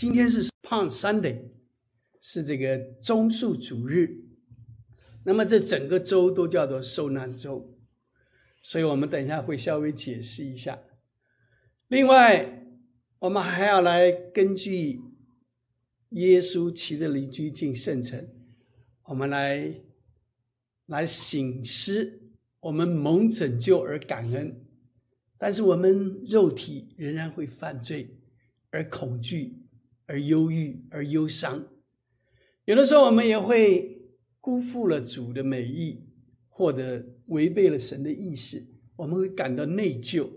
今天是 Palm Sunday，是这个棕树主日。那么这整个周都叫做受难周，所以我们等一下会稍微解释一下。另外，我们还要来根据耶稣骑着驴驹进圣城，我们来来醒思我们蒙拯救而感恩，但是我们肉体仍然会犯罪，而恐惧，而忧郁，而忧伤。有的时候我们也会。辜负了主的美意，或者违背了神的意识，我们会感到内疚。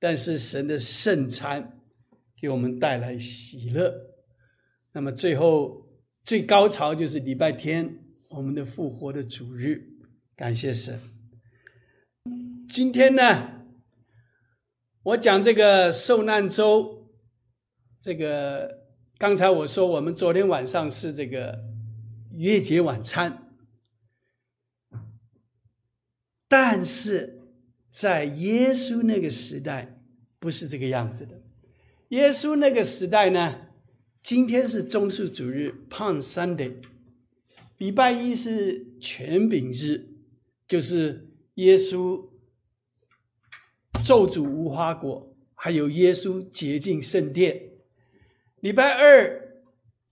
但是神的圣餐给我们带来喜乐。那么最后最高潮就是礼拜天，我们的复活的主日，感谢神。今天呢，我讲这个受难周，这个刚才我说我们昨天晚上是这个。月节晚餐，但是在耶稣那个时代不是这个样子的。耶稣那个时代呢，今天是中树主日 （Palm Sunday），礼拜一是全饼日，就是耶稣咒诅无花果，还有耶稣洁净圣殿。礼拜二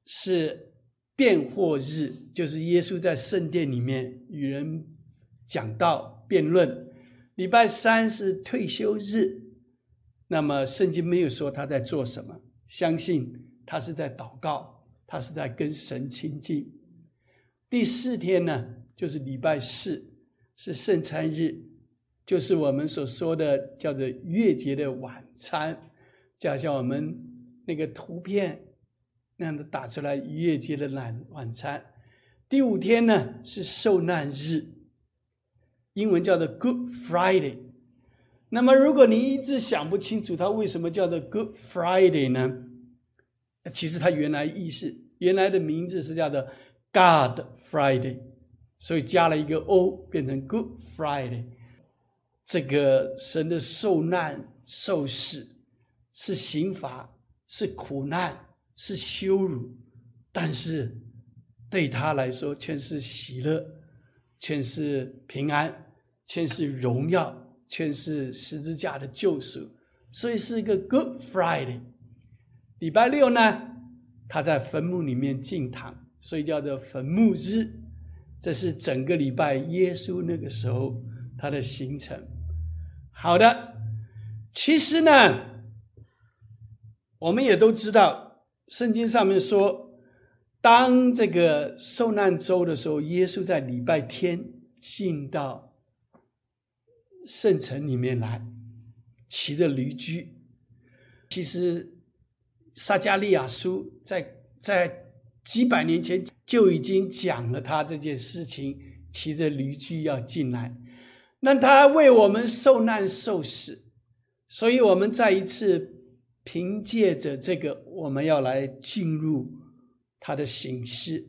是。辩护日就是耶稣在圣殿里面与人讲道辩论。礼拜三是退休日，那么圣经没有说他在做什么，相信他是在祷告，他是在跟神亲近。第四天呢，就是礼拜四，是圣餐日，就是我们所说的叫做月节的晚餐，就好像我们那个图片。那样的打出来逾越节的晚晚餐，第五天呢是受难日，英文叫做 Good Friday。那么如果你一直想不清楚它为什么叫做 Good Friday 呢？其实它原来意思原来的名字是叫做 God Friday，所以加了一个 O 变成 Good Friday。这个神的受难受死是刑罚，是苦难。是羞辱，但是对他来说全是喜乐，全是平安，全是荣耀，全是十字架的救赎，所以是一个 Good Friday。礼拜六呢，他在坟墓里面进堂，所以叫做坟墓日。这是整个礼拜耶稣那个时候他的行程。好的，其实呢，我们也都知道。圣经上面说，当这个受难周的时候，耶稣在礼拜天进到圣城里面来，骑着驴驹。其实撒加利亚书在在几百年前就已经讲了他这件事情，骑着驴驹要进来。那他为我们受难受死，所以我们再一次。凭借着这个，我们要来进入他的形式。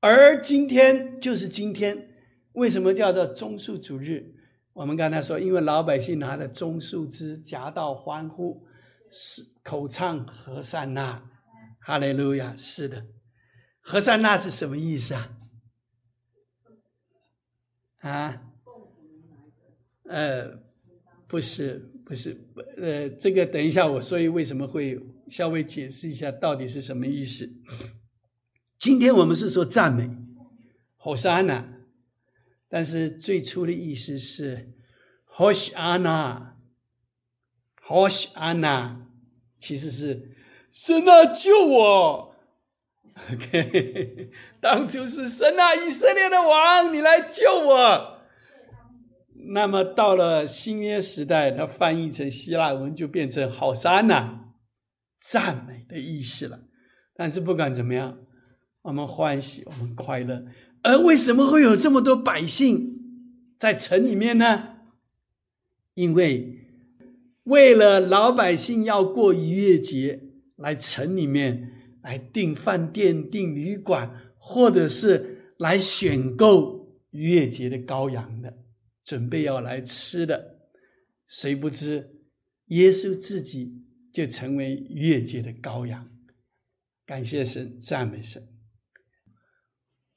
而今天就是今天，为什么叫做中树主日？我们刚才说，因为老百姓拿着棕树枝夹道欢呼，是口唱和善那，哈利路亚。是的，和善那是什么意思啊？啊？呃，不是。不是，呃，这个等一下我所以，为什么会稍微解释一下到底是什么意思？今天我们是说赞美，火山呐，但是最初的意思是 “hosh anna”，“hosh anna” 其实是神啊救我，OK，当初是神啊以色列的王，你来救我。那么到了新约时代，它翻译成希腊文就变成“好山呐”，赞美的意思了。但是不管怎么样，我们欢喜，我们快乐。而为什么会有这么多百姓在城里面呢？因为为了老百姓要过逾越节，来城里面来订饭店、订旅馆，或者是来选购逾越节的羔羊的。准备要来吃的，谁不知耶稣自己就成为越界的羔羊？感谢神，赞美神。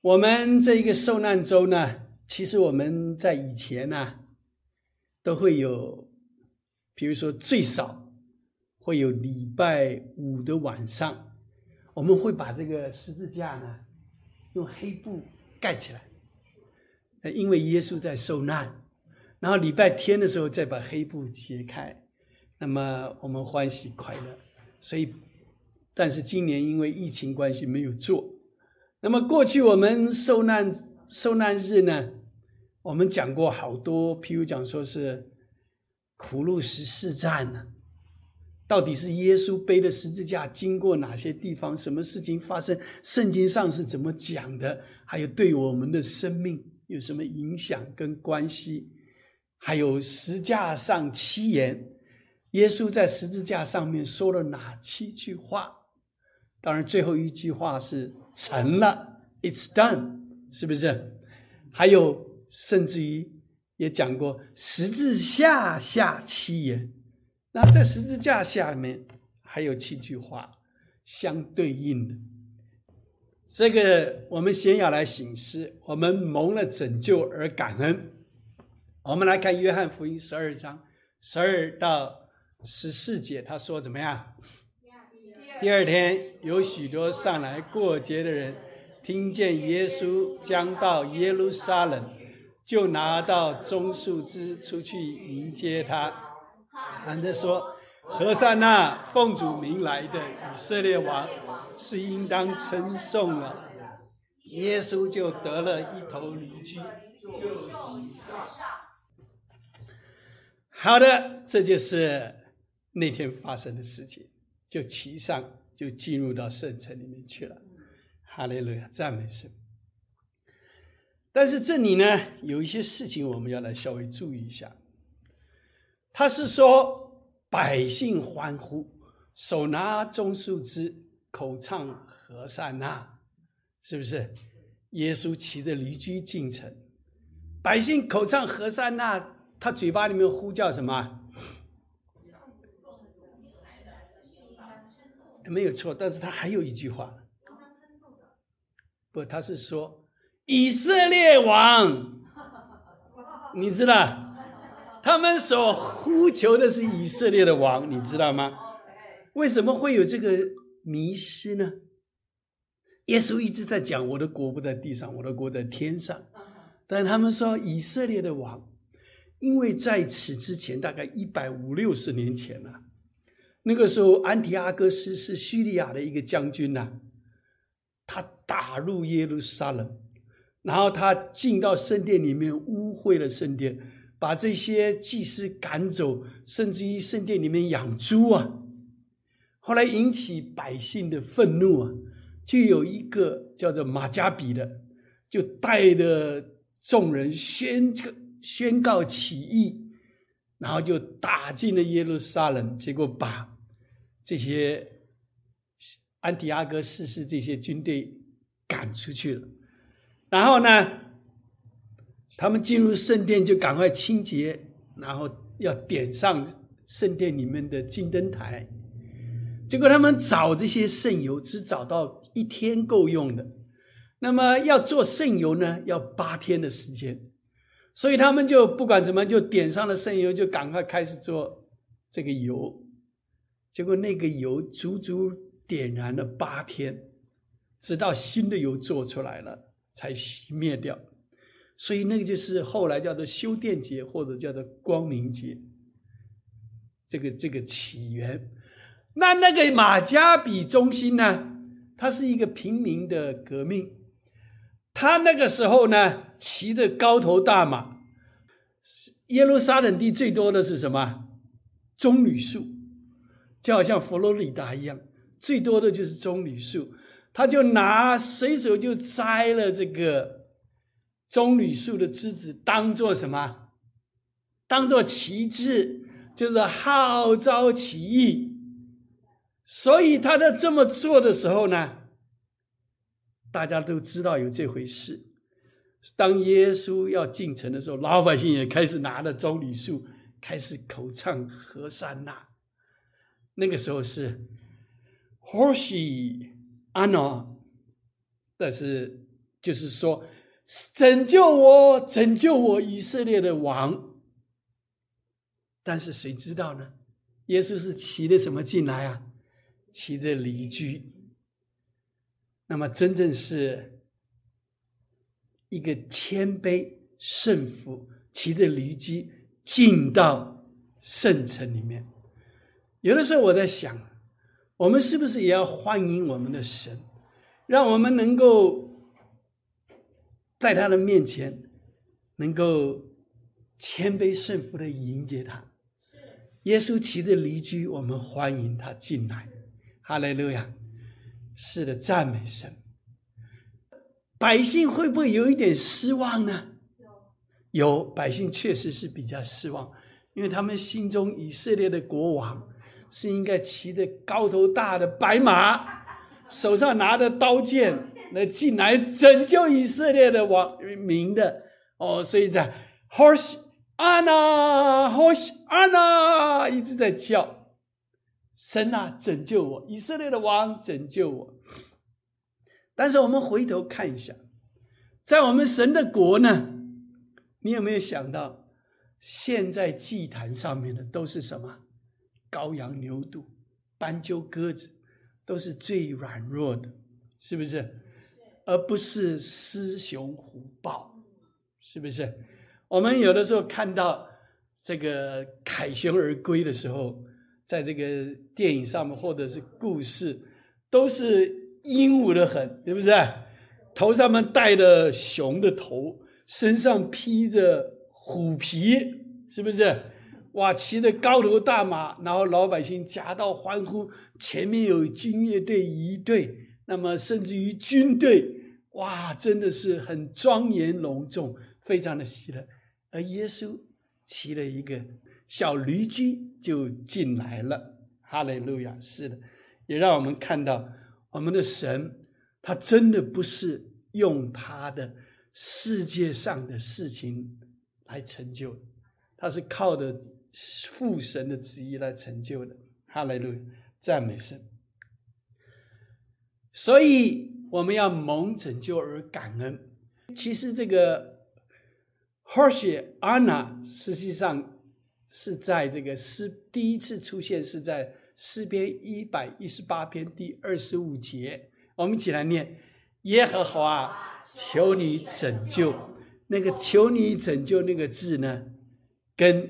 我们这一个受难周呢，其实我们在以前呢，都会有，比如说最少会有礼拜五的晚上，我们会把这个十字架呢用黑布盖起来，因为耶稣在受难，然后礼拜天的时候再把黑布揭开，那么我们欢喜快乐。所以，但是今年因为疫情关系没有做。那么过去我们受难受难日呢，我们讲过好多，譬如讲说是苦路十四站呢，到底是耶稣背的十字架经过哪些地方，什么事情发生，圣经上是怎么讲的，还有对我们的生命有什么影响跟关系，还有十架上七言，耶稣在十字架上面说了哪七句话？当然，最后一句话是成了，It's done，是不是？还有，甚至于也讲过十字架下七言。那在十字架下面还有七句话相对应的。这个我们先要来醒思，我们蒙了拯救而感恩。我们来看约翰福音十二章十二到十四节，他说怎么样？第二天，有许多上来过节的人，听见耶稣将到耶路撒冷，就拿到棕树枝出去迎接他，喊着说：“和善那奉主名来的以色列王，是应当称颂了。”耶稣就得了一头驴驹，就骑上。好的，这就是那天发生的事情。就骑上，就进入到圣城里面去了。哈利路亚，赞美神。但是这里呢，有一些事情我们要来稍微注意一下。他是说，百姓欢呼，手拿棕树枝，口唱和善那，是不是？耶稣骑着驴驹进城，百姓口唱和善那，他嘴巴里面呼叫什么？没有错，但是他还有一句话，不，他是说以色列王，你知道，他们所呼求的是以色列的王，你知道吗？为什么会有这个迷失呢？耶稣一直在讲我的国不在地上，我的国在天上，但他们说以色列的王，因为在此之前大概一百五六十年前了。那个时候，安提阿哥斯是叙利亚的一个将军呐，他打入耶路撒冷，然后他进到圣殿里面，污秽了圣殿，把这些祭司赶走，甚至于圣殿里面养猪啊。后来引起百姓的愤怒啊，就有一个叫做马加比的，就带着众人宣这个宣告起义。然后就打进了耶路撒冷，结果把这些安提阿哥四世这些军队赶出去了。然后呢，他们进入圣殿就赶快清洁，然后要点上圣殿里面的金灯台。结果他们找这些圣油，只找到一天够用的。那么要做圣油呢，要八天的时间。所以他们就不管怎么就点上了圣油，就赶快开始做这个油。结果那个油足足点燃了八天，直到新的油做出来了才熄灭掉。所以那个就是后来叫做修电节或者叫做光明节，这个这个起源。那那个马加比中心呢，它是一个平民的革命。他那个时候呢，骑着高头大马。耶路撒冷地最多的是什么？棕榈树，就好像佛罗里达一样，最多的就是棕榈树。他就拿随手就摘了这个棕榈树的枝子，当做什么？当做旗帜，就是号召起义。所以他在这么做的时候呢？大家都知道有这回事。当耶稣要进城的时候，老百姓也开始拿着棕榈树，开始口唱和善那。那个时候是，或许安娜，但是就是说，拯救我，拯救我以色列的王。但是谁知道呢？耶稣是骑着什么进来啊？骑着驴驹。那么真正是一个谦卑顺服，骑着驴驹进到圣城里面。有的时候我在想，我们是不是也要欢迎我们的神，让我们能够在他的面前，能够谦卑顺服的迎接他。耶稣骑着驴驹，我们欢迎他进来。哈利路亚！是的，赞美神。百姓会不会有一点失望呢？有，百姓确实是比较失望，因为他们心中以色列的国王是应该骑着高头大的白马，手上拿着刀剑来进来拯救以色列的王民的。哦，所以在 horse。安娜，或许安娜一直在叫，神啊，拯救我！以色列的王，拯救我！但是我们回头看一下，在我们神的国呢，你有没有想到，现在祭坛上面的都是什么？羔羊、牛犊、斑鸠、鸽子，都是最软弱的，是不是？而不是狮熊虎豹，是不是？我们有的时候看到这个凯旋而归的时候，在这个电影上面或者是故事，都是英武的很，对不对？头上面戴着熊的头，身上披着虎皮，是不是？哇，骑着高头大马，然后老百姓夹道欢呼，前面有军乐队一队，那么甚至于军队，哇，真的是很庄严隆重，非常的喜乐。而耶稣骑了一个小驴驹就进来了，哈利路亚！是的，也让我们看到我们的神，他真的不是用他的世界上的事情来成就，他是靠的父神的旨意来成就的，哈利路！赞美神。所以我们要蒙拯救而感恩。其实这个。或许安娜实际上是在这个诗第一次出现是在诗篇一百一十八篇第二十五节，我们一起来念：耶和华，求你拯救。那个“求你拯救”那个字呢，跟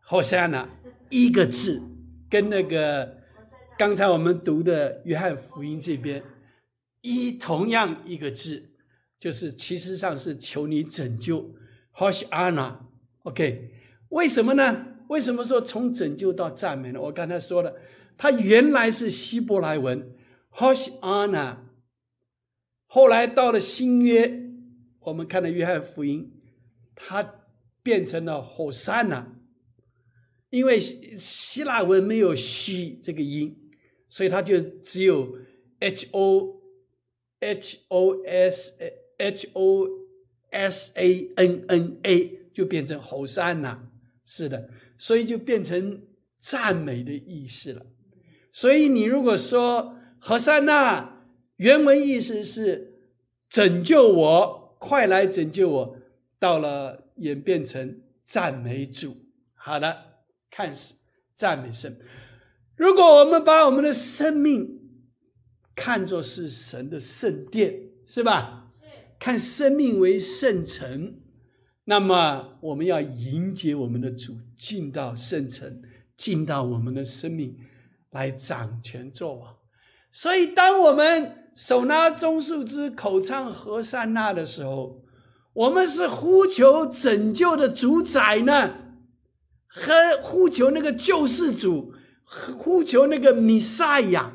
霍山娜一个字，跟那个刚才我们读的约翰福音这边一同样一个字。就是其实上是求你拯救，Hosh Anna，OK？为什么呢？为什么说从拯救到赞美呢？我刚才说了，它原来是希伯来文 h o s h a n a 后来到了新约，我们看到约翰福音，它变成了 Hosanna，因为希腊文没有西这个音，所以它就只有 H O H O S H O S A N N A 就变成侯山了，是的，所以就变成赞美的意思了。所以你如果说何塞纳，原文意思是拯救我，快来拯救我，到了演变成赞美主。好的，看是赞美神。如果我们把我们的生命看作是神的圣殿，是吧？看生命为圣城，那么我们要迎接我们的主进到圣城，进到我们的生命来掌权作王。所以，当我们手拿棕树枝，口唱和善那的时候，我们是呼求拯救的主宰呢，和呼求那个救世主，呼求那个弥赛亚，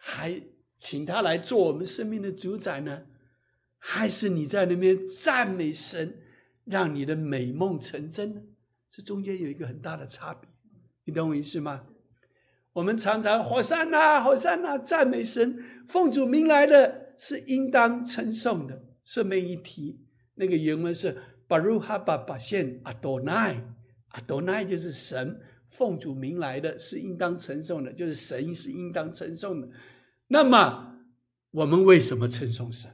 还请他来做我们生命的主宰呢？还是你在那边赞美神，让你的美梦成真呢？这中间有一个很大的差别，你懂我意思吗？我们常常火山呐，火山呐，赞美神，奉主名来的是应当称颂的。顺便一提，那个原文是巴鲁哈巴巴现阿多奈，阿多奈就是神，奉主名来的，是应当称颂的，就是神是应当称颂的。那么，我们为什么称颂神？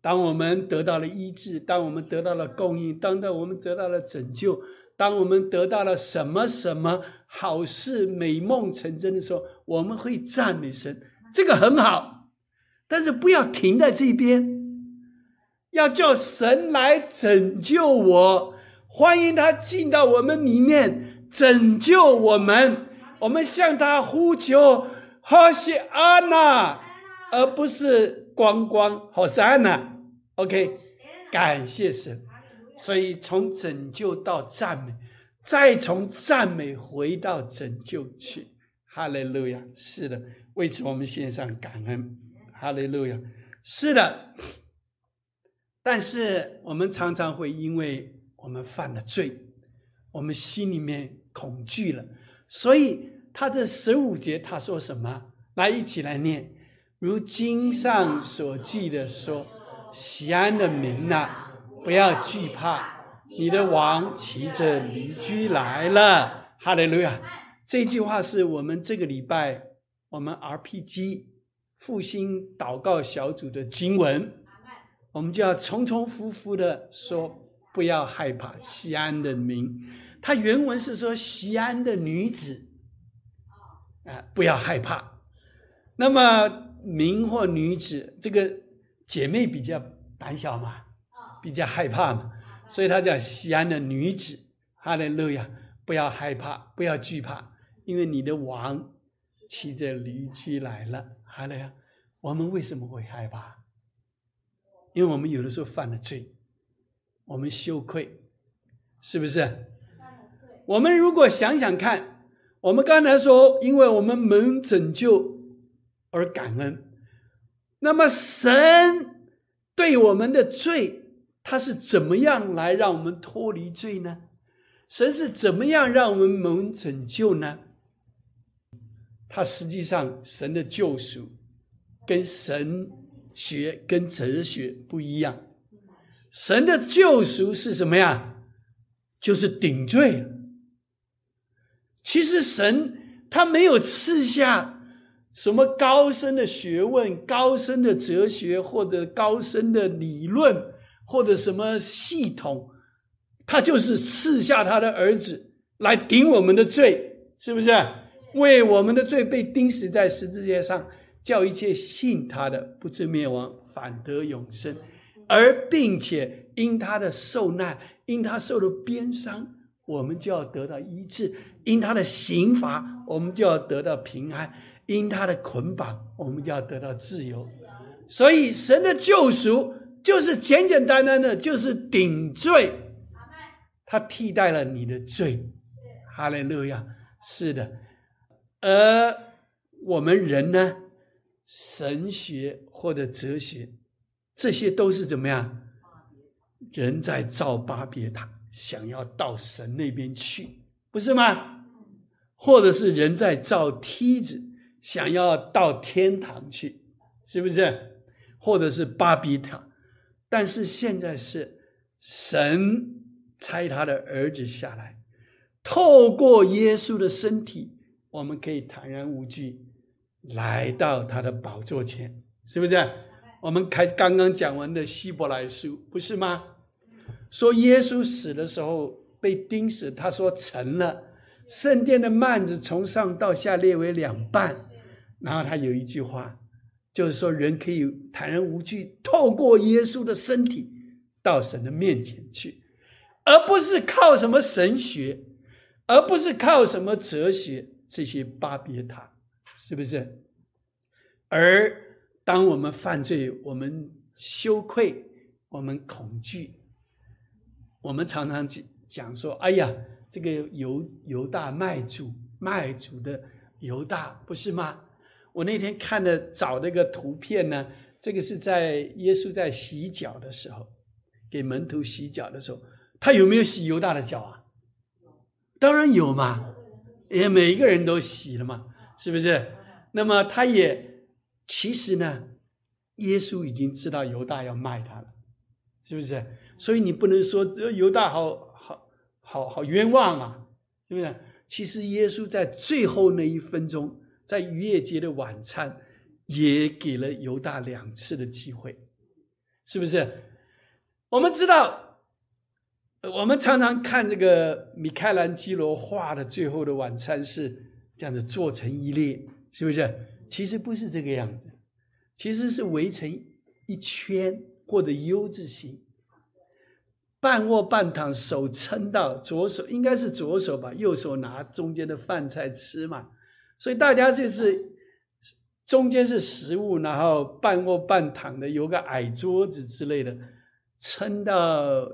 当我们得到了医治，当我们得到了供应，当到我们得到了拯救，当我们得到了什么什么好事、美梦成真的时候，我们会赞美神，这个很好。但是不要停在这边，要叫神来拯救我，欢迎他进到我们里面拯救我们。我们向他呼求，哈西安娜，而不是光光好善呐。OK，感谢神，所以从拯救到赞美，再从赞美回到拯救去。哈利路亚，是的，为此我们献上感恩。哈利路亚，是的。但是我们常常会因为我们犯了罪，我们心里面恐惧了，所以他的十五节他说什么？来，一起来念，如经上所记的说。西安的民呐，不要惧怕，你的王骑着驴驹来了。哈利路亚！这句话是我们这个礼拜我们 RPG 复兴祷告小组的经文，我们就要重重复复的说，不要害怕西安的民。它原文是说西安的女子，啊，不要害怕。那么民或女子这个。姐妹比较胆小嘛，比较害怕嘛，所以他讲西安的女子，哈利路亚，不要害怕，不要惧怕，因为你的王骑着驴驹来了，哈利亚。我们为什么会害怕？因为我们有的时候犯了罪，我们羞愧，是不是？我们如果想想看，我们刚才说，因为我们蒙拯救而感恩。那么神对我们的罪，他是怎么样来让我们脱离罪呢？神是怎么样让我们蒙拯救呢？他实际上神的救赎跟神学跟哲学不一样。神的救赎是什么呀？就是顶罪。其实神他没有赐下。什么高深的学问、高深的哲学，或者高深的理论，或者什么系统，他就是赐下他的儿子来顶我们的罪，是不是？为我们的罪被钉死在十字架上，叫一切信他的不至灭亡，反得永生。而并且因他的受难，因他受了鞭伤，我们就要得到医治；因他的刑罚，我们就要得到平安。因他的捆绑，我们就要得到自由。所以神的救赎就是简简单单的，就是顶罪。他替代了你的罪。哈利路亚，是的。而我们人呢，神学或者哲学，这些都是怎么样？人在造巴别塔，想要到神那边去，不是吗？或者是人在造梯子。想要到天堂去，是不是？或者是巴比塔？但是现在是神差他的儿子下来，透过耶稣的身体，我们可以坦然无惧来到他的宝座前，是不是？我们开刚刚讲完的希伯来书，不是吗？说耶稣死的时候被钉死，他说成了，圣殿的幔子从上到下裂为两半。然后他有一句话，就是说人可以坦然无惧，透过耶稣的身体到神的面前去，而不是靠什么神学，而不是靠什么哲学这些巴别塔，是不是？而当我们犯罪，我们羞愧，我们恐惧，我们常常讲讲说：“哎呀，这个犹犹大卖主卖主的犹大，不是吗？”我那天看的找那个图片呢，这个是在耶稣在洗脚的时候，给门徒洗脚的时候，他有没有洗犹大的脚啊？当然有嘛，也每一个人都洗了嘛，是不是？那么他也其实呢，耶稣已经知道犹大要卖他了，是不是？所以你不能说这犹大好好好好冤枉啊，是不是？其实耶稣在最后那一分钟，在逾越节的晚餐，也给了犹大两次的机会，是不是？我们知道，我们常常看这个米开朗基罗画的《最后的晚餐》是这样子做成一列，是不是？其实不是这个样子，其实是围成一圈或者 U 字形。半卧半躺，手撑到左手，应该是左手吧，右手拿中间的饭菜吃嘛。所以大家就是中间是食物，然后半卧半躺的，有个矮桌子之类的，撑到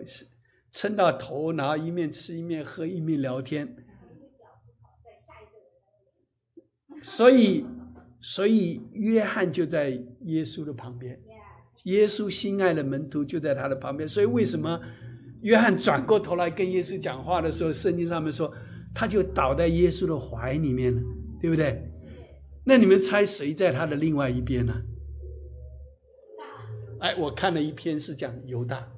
撑到头，然后一面吃一面喝一面聊天。所以，所以约翰就在耶稣的旁边，耶稣心爱的门徒就在他的旁边。所以为什么？约翰转过头来跟耶稣讲话的时候，圣经上面说，他就倒在耶稣的怀里面了，对不对？那你们猜谁在他的另外一边呢？哎，我看了一篇是讲犹大，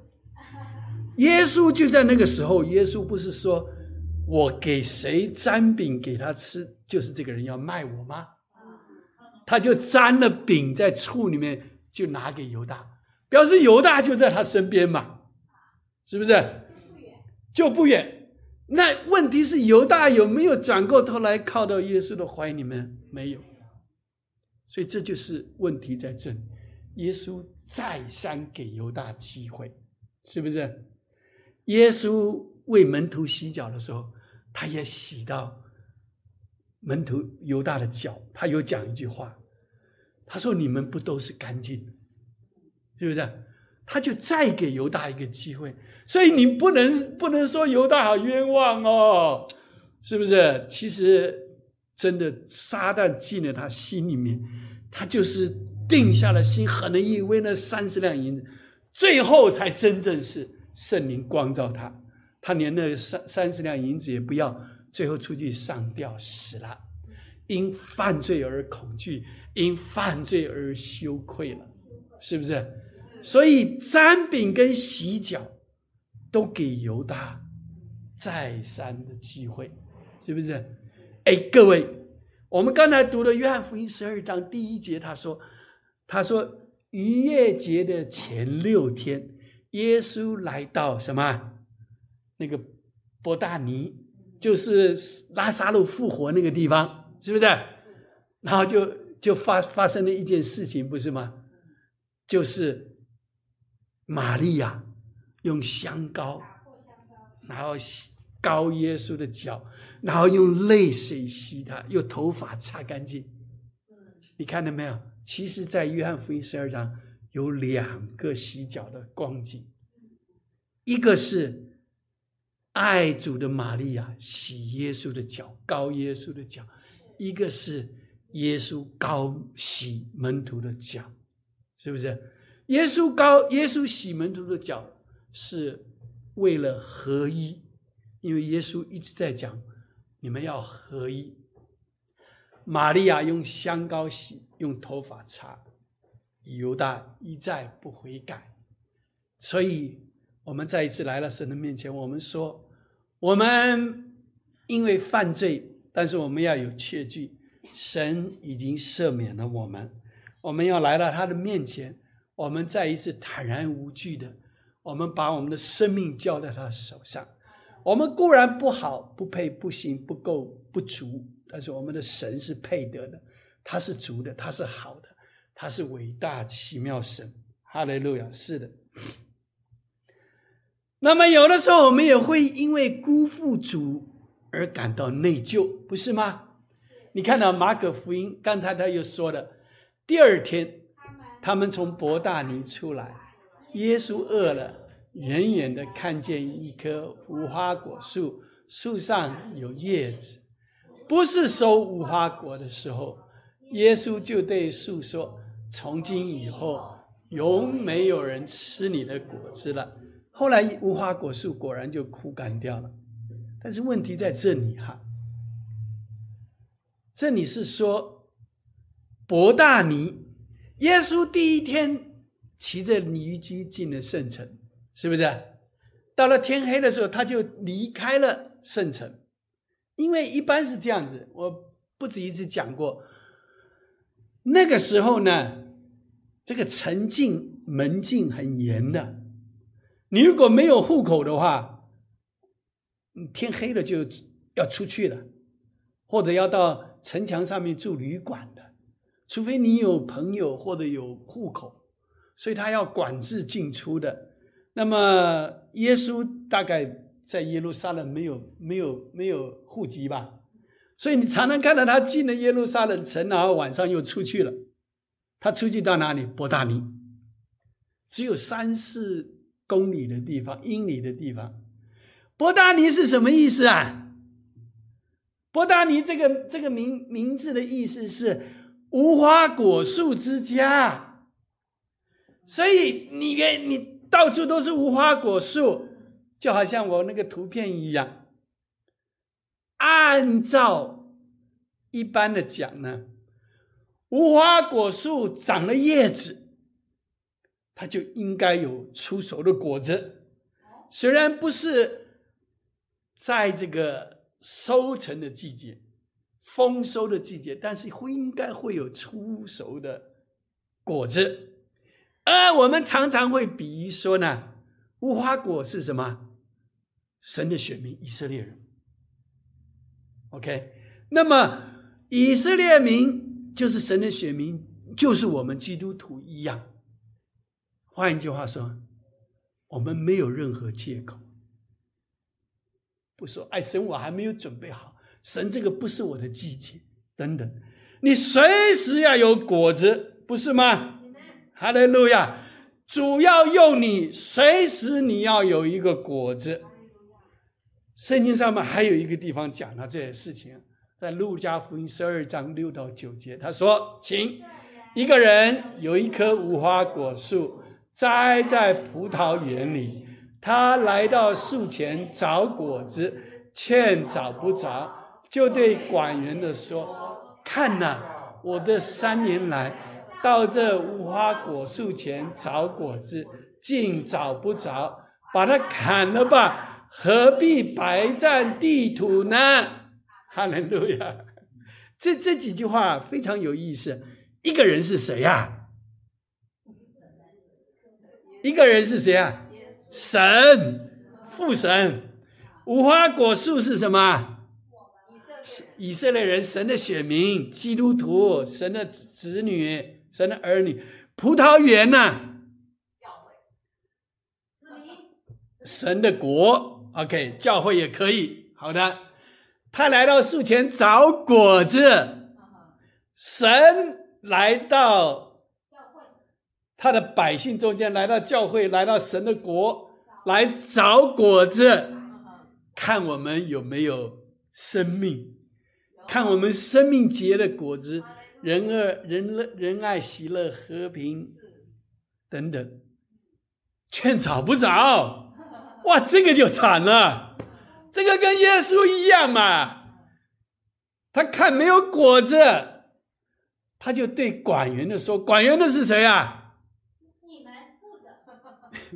耶稣就在那个时候，耶稣不是说我给谁沾饼给他吃，就是这个人要卖我吗？他就沾了饼在醋里面，就拿给犹大，表示犹大就在他身边嘛。是不是？就不远。那问题是犹大有没有转过头来靠到耶稣的怀里面？没有。所以这就是问题在这里。耶稣再三给犹大机会，是不是？耶稣为门徒洗脚的时候，他也洗到门徒犹大的脚。他有讲一句话，他说：“你们不都是干净的？是不是？”他就再给犹大一个机会。所以你不能不能说犹大好冤枉哦，是不是？其实真的撒旦进了他心里面，他就是定下了心，狠了意为那三十两银子，最后才真正是圣灵光照他，他连那三三十两银子也不要，最后出去上吊死了，因犯罪而恐惧，因犯罪而羞愧了，是不是？所以沾饼跟洗脚。都给犹大再三的机会，是不是？哎，各位，我们刚才读的约翰福音十二章第一节，他说：“他说逾越节的前六天，耶稣来到什么？那个伯大尼，就是拉萨路复活那个地方，是不是？然后就就发发生了一件事情，不是吗？就是玛利亚。”用香膏，然后洗膏耶稣的脚，然后用泪水洗他，用头发擦干净。你看到没有？其实，在约翰福音十二章有两个洗脚的光景，一个是爱主的玛利亚洗耶稣的脚，膏耶稣的脚；一个是耶稣膏洗门徒的脚，是不是？耶稣膏耶稣洗门徒的脚。是为了合一，因为耶稣一直在讲，你们要合一。玛利亚用香膏洗，用头发擦，犹大一再不悔改，所以我们再一次来了神的面前，我们说，我们因为犯罪，但是我们要有确据，神已经赦免了我们，我们要来到他的面前，我们再一次坦然无惧的。我们把我们的生命交在他手上，我们固然不好、不配、不行、不够、不足，但是我们的神是配得的，他是足的，他是好的，他是伟大奇妙神。哈利路亚！是的。那么有的时候我们也会因为辜负主而感到内疚，不是吗？你看到马可福音，刚才他又说了，第二天他们从伯大尼出来。耶稣饿了，远远的看见一棵无花果树，树上有叶子，不是收无花果的时候。耶稣就对树说：“从今以后，永没有人吃你的果子了。”后来无花果树果然就枯干掉了。但是问题在这里哈，这里是说伯大尼，耶稣第一天。骑着驴驹进了圣城，是不是？到了天黑的时候，他就离开了圣城。因为一般是这样子，我不止一次讲过。那个时候呢，这个城禁门禁很严的，你如果没有户口的话，天黑了就要出去了，或者要到城墙上面住旅馆的，除非你有朋友或者有户口，所以他要管制进出的。那么耶稣大概在耶路撒冷没有没有没有户籍吧？所以你常常看到他进了耶路撒冷城，然后晚上又出去了。他出去到哪里？伯大尼，只有三四公里的地方，英里的地方。伯大尼是什么意思啊？伯大尼这个这个名名字的意思是无花果树之家。所以你你到处都是无花果树，就好像我那个图片一样。按照一般的讲呢，无花果树长了叶子，它就应该有出熟的果子。虽然不是在这个收成的季节、丰收的季节，但是会应该会有出熟的果子。而我们常常会比喻说呢，无花果是什么？神的选民，以色列人。OK，那么以色列民就是神的选民，就是我们基督徒一样。换一句话说，我们没有任何借口，不说哎，神我还没有准备好，神这个不是我的季节等等，你随时要有果子，不是吗？哈利路亚，主要用你，随时你要有一个果子。圣经上面还有一个地方讲了这些事情，在路加福音十二章六到九节，他说：“请一个人有一棵无花果树栽在葡萄园里，他来到树前找果子，却找不着，就对管园的说：‘看呐，我这三年来到这无花果树前找果子，竟找不着，把它砍了吧。’”何必白占地土呢？哈利路亚！这这几句话非常有意思。一个人是谁呀？一个人是谁啊？神，父神。无花果树是什么？以色列人，神的选民，基督徒，神的子女，神的儿女。葡萄园呢？神的国。OK，教会也可以。好的，他来到树前找果子，神来到他的百姓中间，来到教会，来到神的国，来找果子，看我们有没有生命，看我们生命结的果子，仁爱、仁乐、仁爱、喜乐、和平等等，却找不着。哇，这个就惨了，这个跟耶稣一样嘛。他看没有果子，他就对管员的说：“管员的是谁啊？”你们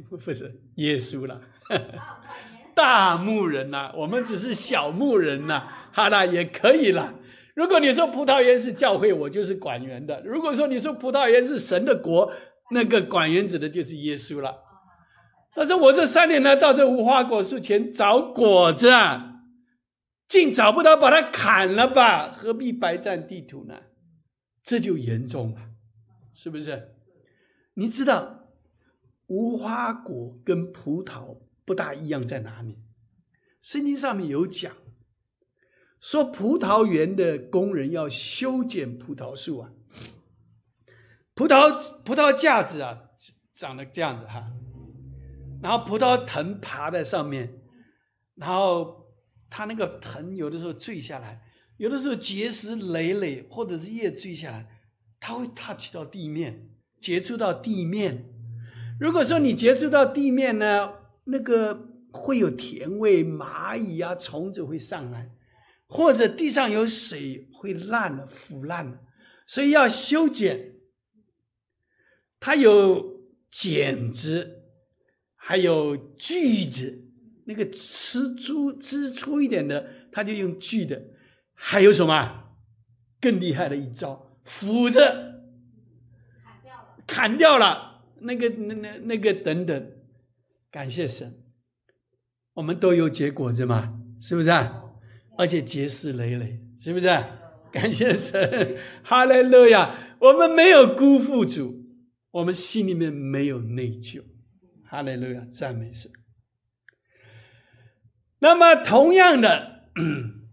不是耶稣了，大牧人呐，我们只是小牧人呐。好了，也可以了。如果你说葡萄园是教会，我就是管园的；如果说你说葡萄园是神的国，那个管园指的就是耶稣了。他说：“我这三年来到这无花果树前找果子，竟找不到，把它砍了吧？何必白占地图呢？这就严重了，是不是？你知道无花果跟葡萄不大一样在哪里？圣经上面有讲，说葡萄园的工人要修剪葡萄树啊，葡萄葡萄架子啊，长得这样子哈。”然后葡萄藤爬在上面，然后它那个藤有的时候坠下来，有的时候结石累累，或者是叶坠下来，它会 touch 到地面，接触到地面。如果说你接触到地面呢，那个会有甜味，蚂蚁啊、虫子会上来，或者地上有水会烂、腐烂，所以要修剪。它有剪子。还有锯子，那个吃粗、支粗一点的他就用锯的，还有什么更厉害的一招，斧子砍掉了，砍掉了那个那那那个等等，感谢神，我们都有结果子嘛，是不是啊？而且结实累累，是不是？感谢神，哈利路亚！我们没有辜负主，我们心里面没有内疚，哈利路亚，赞美神。那么，同样的，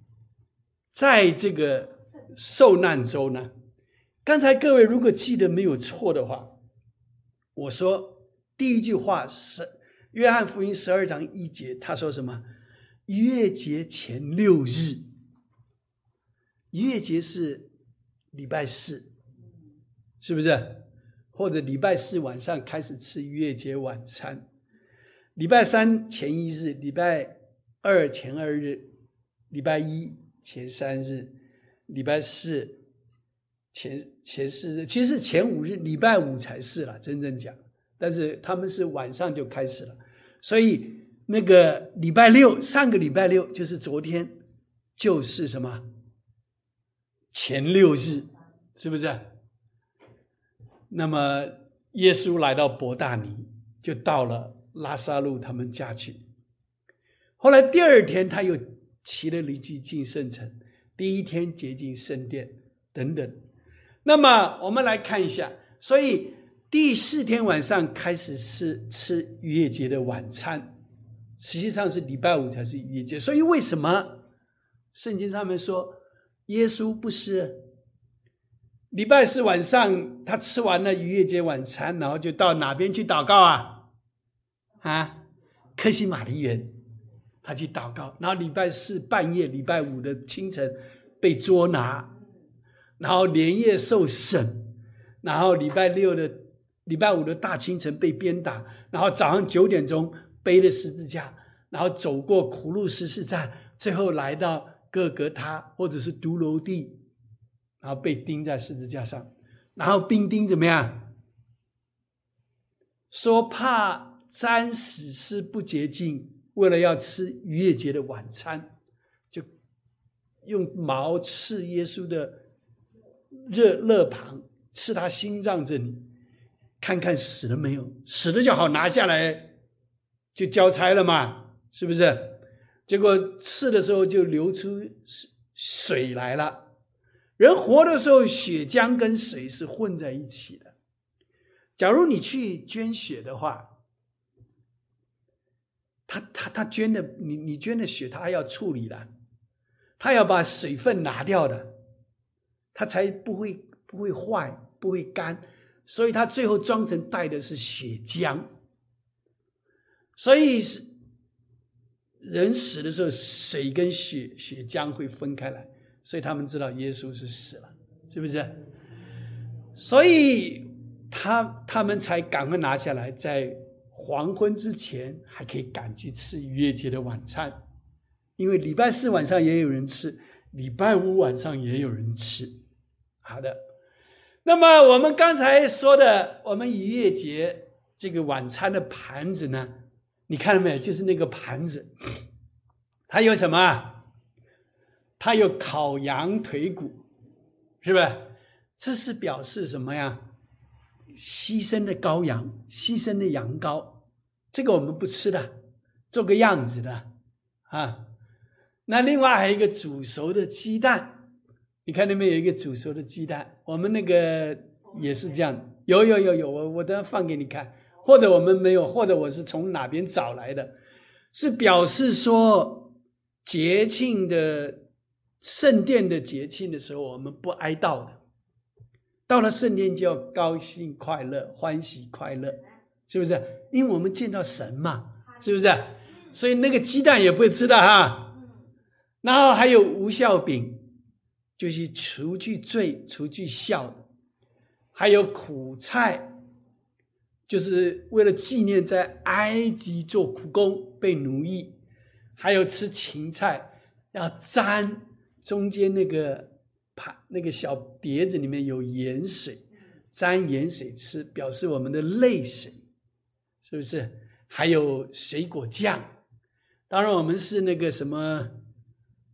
在这个受难周呢，刚才各位如果记得没有错的话，我说第一句话是《约翰福音》十二章一节，他说什么？月节前六日，月节是礼拜四，是不是？或者礼拜四晚上开始吃月节晚餐，礼拜三前一日，礼拜。二前二日，礼拜一前三日，礼拜四前前四日，其实前五日，礼拜五才是了，真正讲。但是他们是晚上就开始了，所以那个礼拜六，上个礼拜六就是昨天，就是什么前六日，是不是？那么耶稣来到伯大尼，就到了拉萨路他们家去。后来第二天，他又骑了驴驹进圣城。第一天接近圣殿等等。那么我们来看一下，所以第四天晚上开始吃吃逾越节的晚餐，实际上是礼拜五才是逾越节。所以为什么圣经上面说耶稣不是礼拜四晚上他吃完了逾越节晚餐，然后就到哪边去祷告啊？啊，克西玛丽园。他去祷告，然后礼拜四半夜、礼拜五的清晨被捉拿，然后连夜受审，然后礼拜六的、礼拜五的大清晨被鞭打，然后早上九点钟背着十字架，然后走过苦路十四站，最后来到各格他或者是独楼地，然后被钉在十字架上，然后兵丁怎么样？说怕沾死尸不洁净。为了要吃逾越节的晚餐，就用矛刺耶稣的热肋旁，刺他心脏这里，看看死了没有，死了就好拿下来，就交差了嘛，是不是？结果刺的时候就流出水来了。人活的时候，血浆跟水是混在一起的。假如你去捐血的话，他他他捐的，你你捐的血，他还要处理的，他要把水分拿掉的，他才不会不会坏，不会干，所以他最后装成带的是血浆，所以是人死的时候，水跟血血浆会分开来，所以他们知道耶稣是死了，是不是？所以他他们才赶快拿下来在。黄昏之前还可以赶去吃逾越节的晚餐，因为礼拜四晚上也有人吃，礼拜五晚上也有人吃。好的，那么我们刚才说的，我们逾越节这个晚餐的盘子呢，你看到没有？就是那个盘子，它有什么？它有烤羊腿骨，是不是？这是表示什么呀？牺牲的羔羊，牺牲的羊羔。这个我们不吃的，做个样子的啊。那另外还有一个煮熟的鸡蛋，你看那边有一个煮熟的鸡蛋，我们那个也是这样。有有有有，我我等下放给你看。或者我们没有，或者我是从哪边找来的，是表示说节庆的圣殿的节庆的时候，我们不哀悼的。到了圣殿就要高兴快乐，欢喜快乐。是不是？因为我们见到神嘛，是不是？所以那个鸡蛋也不会吃的哈。然后还有无效饼，就是除去罪、除去笑。还有苦菜，就是为了纪念在埃及做苦工被奴役。还有吃芹菜，要沾中间那个盘那个小碟子里面有盐水，沾盐水吃，表示我们的泪水。是不是还有水果酱？当然，我们是那个什么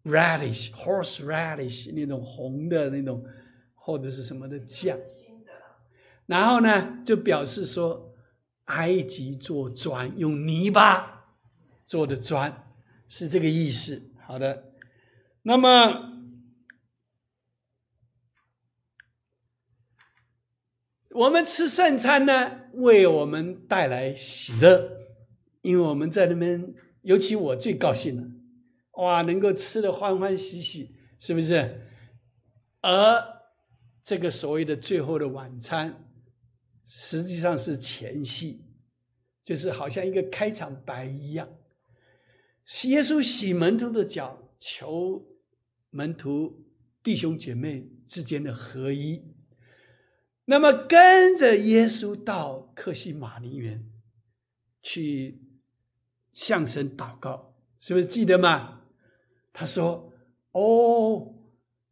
radish horse radish 那种红的那种或者是什么的酱，然后呢就表示说埃及做砖用泥巴做的砖是这个意思。好的，那么。我们吃圣餐呢，为我们带来喜乐，因为我们在那边，尤其我最高兴了，哇，能够吃的欢欢喜喜，是不是？而这个所谓的最后的晚餐，实际上是前戏，就是好像一个开场白一样。耶稣洗门徒的脚，求门徒弟兄姐妹之间的合一。那么跟着耶稣到克西马尼园去向神祷告，是不是记得吗？他说：“哦，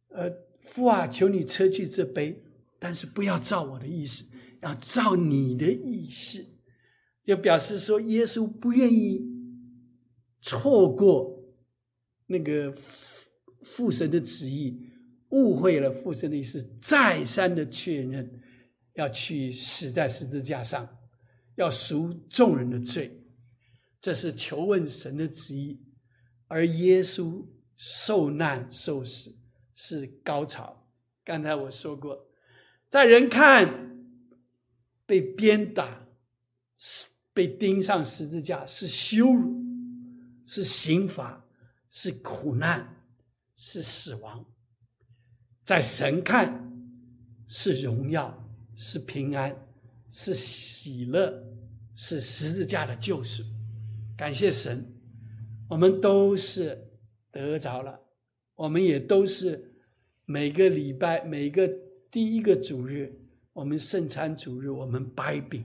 呃，父啊，求你撤去这杯，但是不要照我的意思，要照你的意思。”就表示说，耶稣不愿意错过那个父神的旨意，误会了父神的意思，再三的确认。要去死在十字架上，要赎众人的罪，这是求问神的旨意。而耶稣受难受死是高潮。刚才我说过，在人看被鞭打、是被钉上十字架是羞辱，是刑罚，是苦难，是死亡；在神看是荣耀。是平安，是喜乐，是十字架的救赎。感谢神，我们都是得着了。我们也都是每个礼拜每个第一个主日，我们圣餐主日，我们掰饼，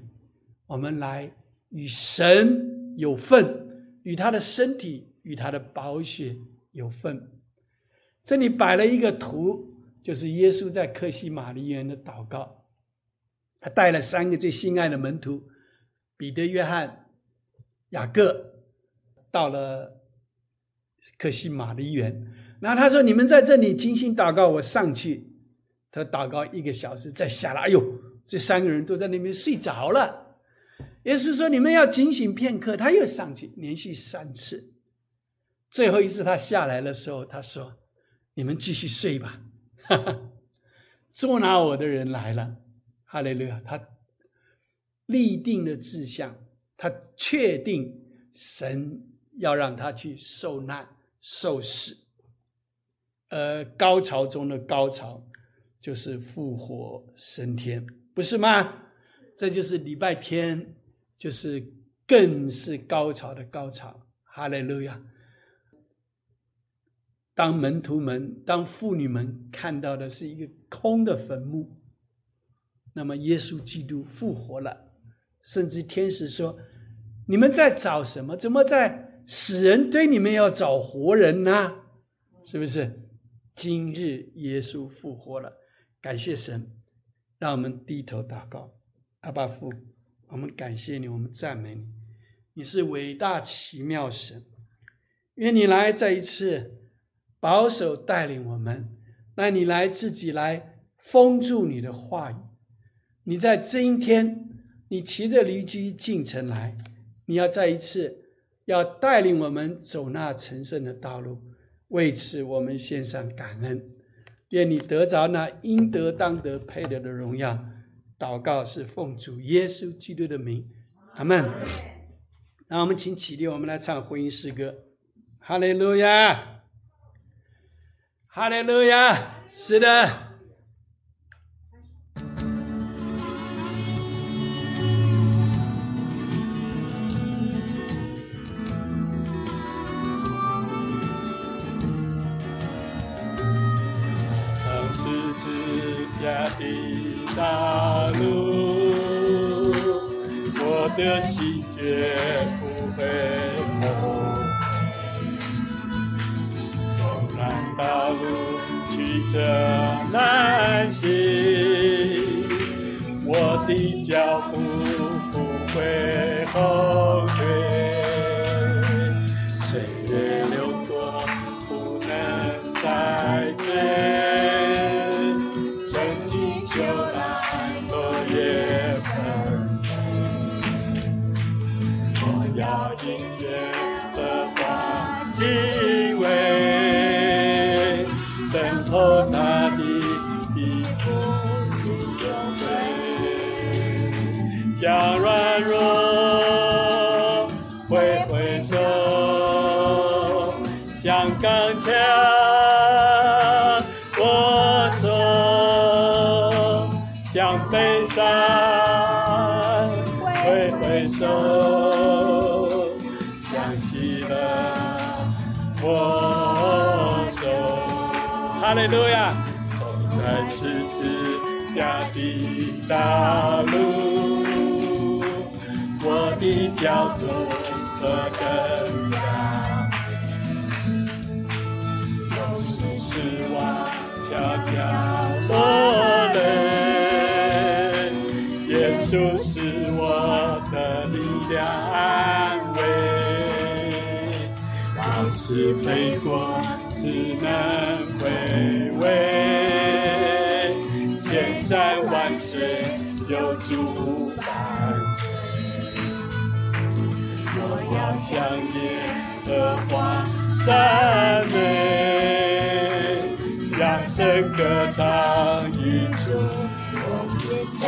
我们来与神有份，与他的身体与他的宝血有份。这里摆了一个图，就是耶稣在克西玛丽园的祷告。他带了三个最心爱的门徒，彼得、约翰、雅各，到了克西玛的园。然后他说：“你们在这里精心祷告，我上去。”他祷告一个小时，再下来。哎呦，这三个人都在那边睡着了。耶稣说：“你们要警醒片刻。”他又上去，连续三次。最后一次他下来的时候，他说：“你们继续睡吧。”哈哈捉拿我的人来了。哈利路亚！他立定了志向，他确定神要让他去受难、受死，呃，高潮中的高潮就是复活升天，不是吗？这就是礼拜天，就是更是高潮的高潮。哈利路亚！当门徒们、当妇女们看到的是一个空的坟墓。那么耶稣基督复活了，甚至天使说：“你们在找什么？怎么在死人堆里面要找活人呢？是不是？今日耶稣复活了，感谢神，让我们低头祷告。阿爸父，我们感谢你，我们赞美你，你是伟大奇妙神。愿你来再一次保守带领我们，让你来自己来封住你的话语。”你在今天，你骑着驴驹进城来，你要再一次要带领我们走那成圣的道路，为此我们献上感恩，愿你得着那应得当得配得的荣耀。祷告是奉主耶稣基督的名，阿门。那我们请起立，我们来唱婚姻诗歌。哈利路亚，哈利路亚，是的。的的心绝不被后悔，纵然道路，曲折难行，我的脚步不会后和大地的地步去修为，将软弱往事飞过，只能回味。千山万水有主伴随，我要向耶和华赞美，扬声歌唱与主同乐配，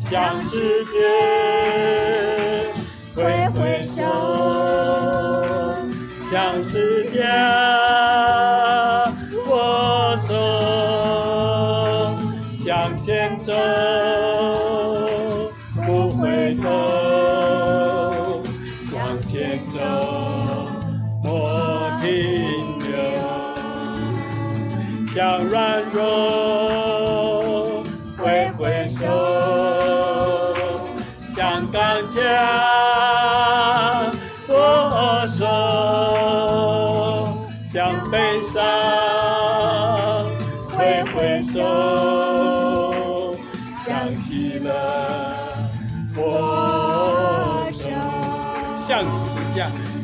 向世界。向世界握手，向前走，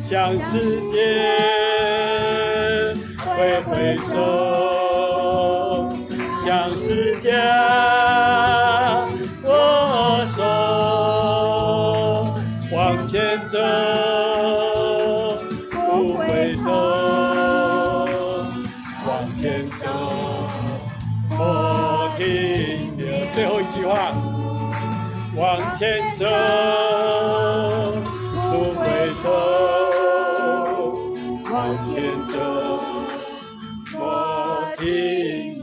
向世界挥挥手，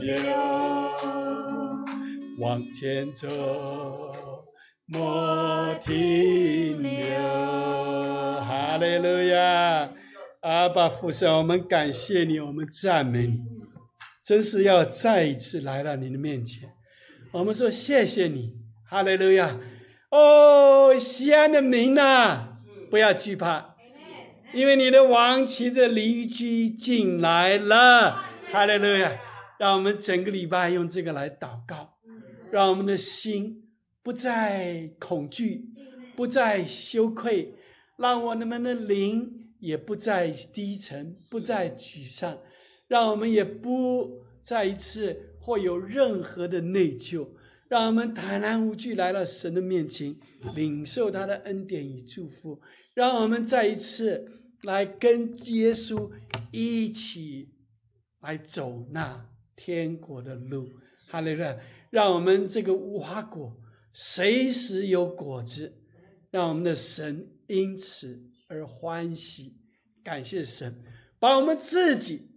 停留，往前走，莫停留。哈利路亚！阿爸父神，我们感谢你，我们赞美你，真是要再一次来到你的面前。我们说谢谢你，哈利路亚！哦，西安的民呐、不要惧怕，因为你的王骑着驴驹进来了，哈利路亚！让我们整个礼拜用这个来祷告，让我们的心不再恐惧，不再羞愧，让我们的灵也不再低沉，不再沮丧，让我们也不再一次或有任何的内疚，让我们坦然无惧来到神的面前，领受他的恩典与祝福，让我们再一次来跟耶稣一起来走那天国的路。哈利路亚！让我们这个无花果随时有果子，让我们的神因此而欢喜。感谢神，把我们自己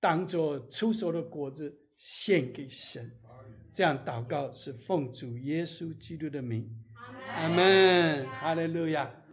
当做出手的果子献给神。这样祷告是奉主耶稣基督的名，阿门。哈利路亚。